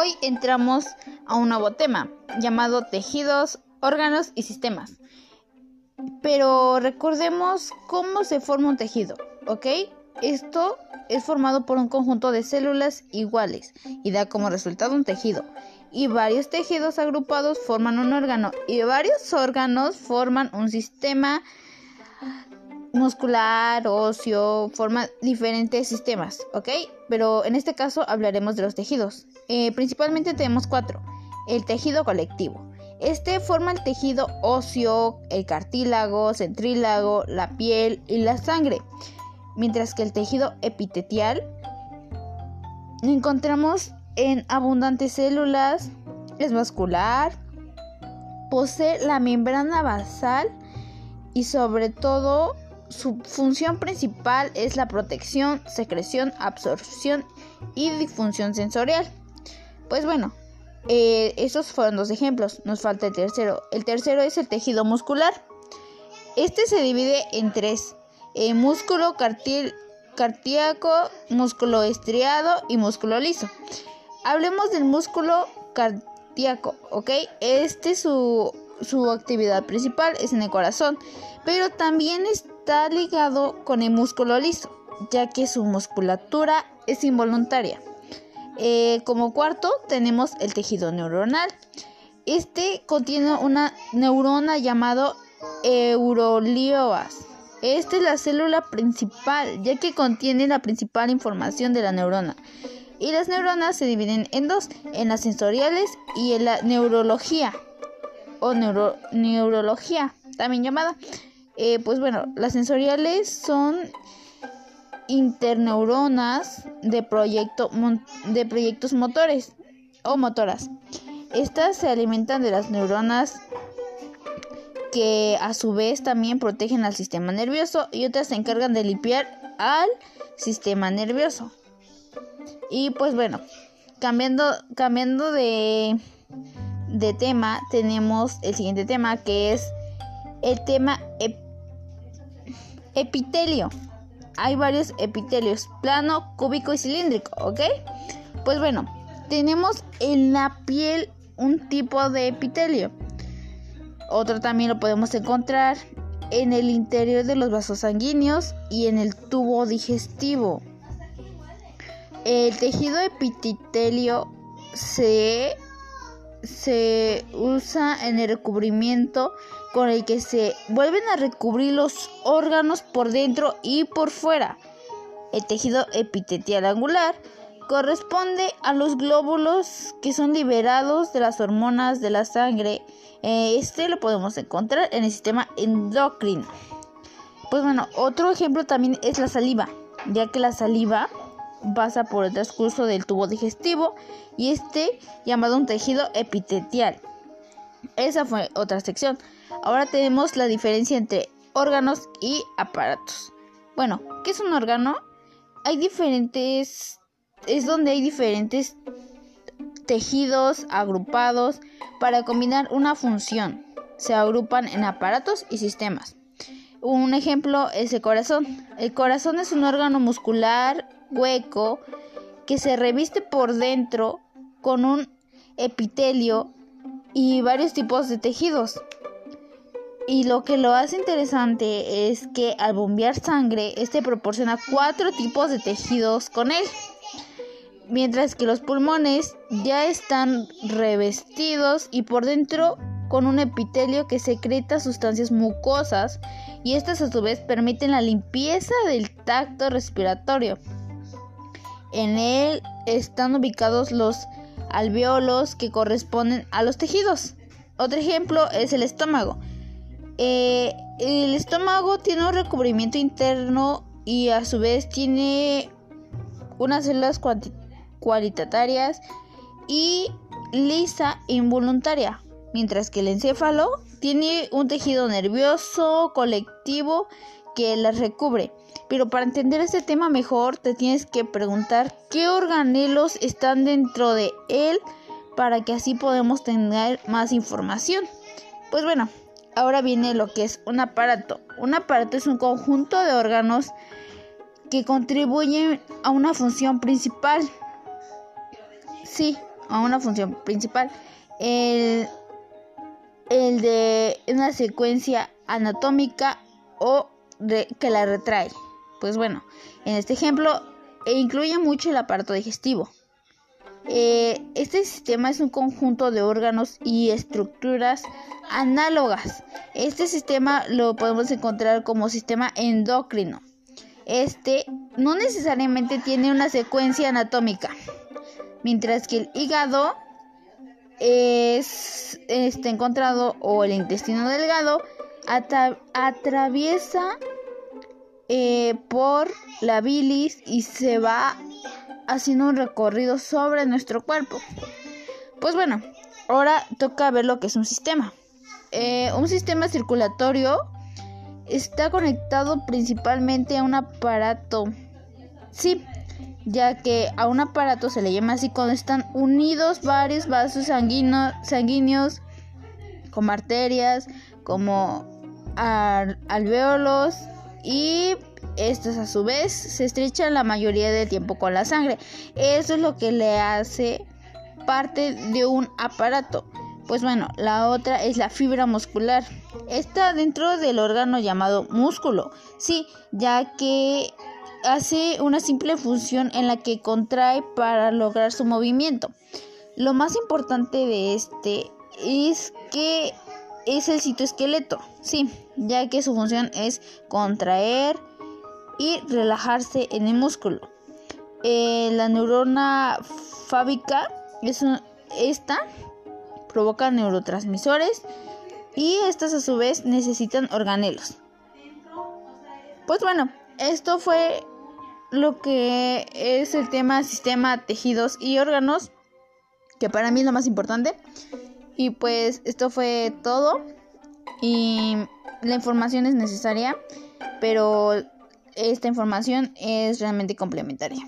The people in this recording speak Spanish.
Hoy entramos a un nuevo tema llamado tejidos, órganos y sistemas. Pero recordemos cómo se forma un tejido, ¿ok? Esto es formado por un conjunto de células iguales y da como resultado un tejido. Y varios tejidos agrupados forman un órgano y varios órganos forman un sistema muscular, óseo, forma diferentes sistemas, ¿ok? Pero en este caso hablaremos de los tejidos. Eh, principalmente tenemos cuatro. El tejido colectivo. Este forma el tejido óseo, el cartílago, centrílago, la piel y la sangre. Mientras que el tejido epitelial encontramos en abundantes células, es vascular, posee la membrana basal y sobre todo su función principal es la protección, secreción, absorción y difusión sensorial. Pues bueno, eh, esos fueron dos ejemplos. Nos falta el tercero. El tercero es el tejido muscular. Este se divide en tres: eh, músculo cardíaco, músculo estriado y músculo liso. Hablemos del músculo cardíaco, ¿ok? Este su, su actividad principal es en el corazón, pero también es está ligado con el músculo liso, ya que su musculatura es involuntaria. Eh, como cuarto tenemos el tejido neuronal. Este contiene una neurona llamado eurolioas. Esta es la célula principal, ya que contiene la principal información de la neurona. Y las neuronas se dividen en dos, en las sensoriales y en la neurología, o neurología, también llamada. Eh, pues bueno, las sensoriales son interneuronas de, proyecto, de proyectos motores o motoras. Estas se alimentan de las neuronas que a su vez también protegen al sistema nervioso y otras se encargan de limpiar al sistema nervioso. Y pues bueno, cambiando, cambiando de, de tema, tenemos el siguiente tema que es el tema Epitelio. Hay varios epitelios, plano, cúbico y cilíndrico, ¿ok? Pues bueno, tenemos en la piel un tipo de epitelio. Otro también lo podemos encontrar en el interior de los vasos sanguíneos y en el tubo digestivo. El tejido epitelio se, se usa en el recubrimiento con el que se vuelven a recubrir los órganos por dentro y por fuera. El tejido epitelial angular corresponde a los glóbulos que son liberados de las hormonas de la sangre. Eh, este lo podemos encontrar en el sistema endocrino. Pues bueno, otro ejemplo también es la saliva, ya que la saliva pasa por el transcurso del tubo digestivo y este llamado un tejido epitelial. Esa fue otra sección. Ahora tenemos la diferencia entre órganos y aparatos. Bueno, ¿qué es un órgano? Hay diferentes... es donde hay diferentes tejidos agrupados para combinar una función. Se agrupan en aparatos y sistemas. Un ejemplo es el corazón. El corazón es un órgano muscular hueco que se reviste por dentro con un epitelio y varios tipos de tejidos. Y lo que lo hace interesante es que al bombear sangre, este proporciona cuatro tipos de tejidos con él. Mientras que los pulmones ya están revestidos y por dentro con un epitelio que secreta sustancias mucosas y estas a su vez permiten la limpieza del tacto respiratorio. En él están ubicados los alveolos que corresponden a los tejidos. Otro ejemplo es el estómago. Eh, el estómago tiene un recubrimiento interno y a su vez tiene unas células cualitarias y lisa involuntaria, mientras que el encéfalo tiene un tejido nervioso colectivo que las recubre. Pero para entender este tema mejor te tienes que preguntar qué organelos están dentro de él para que así podamos tener más información. Pues bueno, ahora viene lo que es un aparato. Un aparato es un conjunto de órganos que contribuyen a una función principal. Sí, a una función principal. El, el de una secuencia anatómica o que la retrae. Pues bueno, en este ejemplo e incluye mucho el aparato digestivo. Eh, este sistema es un conjunto de órganos y estructuras análogas. Este sistema lo podemos encontrar como sistema endocrino. Este no necesariamente tiene una secuencia anatómica, mientras que el hígado es este, encontrado o el intestino delgado atraviesa eh, por la bilis y se va haciendo un recorrido sobre nuestro cuerpo. Pues bueno, ahora toca ver lo que es un sistema. Eh, un sistema circulatorio está conectado principalmente a un aparato. Sí, ya que a un aparato se le llama así cuando están unidos varios vasos sanguíneos como arterias, como alveolos y estos a su vez se estrechan la mayoría del tiempo con la sangre. Eso es lo que le hace parte de un aparato. Pues bueno, la otra es la fibra muscular. Está dentro del órgano llamado músculo. Sí, ya que hace una simple función en la que contrae para lograr su movimiento. Lo más importante de este es que es el citoesqueleto, sí, ya que su función es contraer y relajarse en el músculo. Eh, la neurona fábica es esta provoca neurotransmisores y estas a su vez necesitan organelos. Pues bueno, esto fue lo que es el tema sistema, tejidos y órganos, que para mí es lo más importante. Y pues esto fue todo. Y la información es necesaria, pero esta información es realmente complementaria.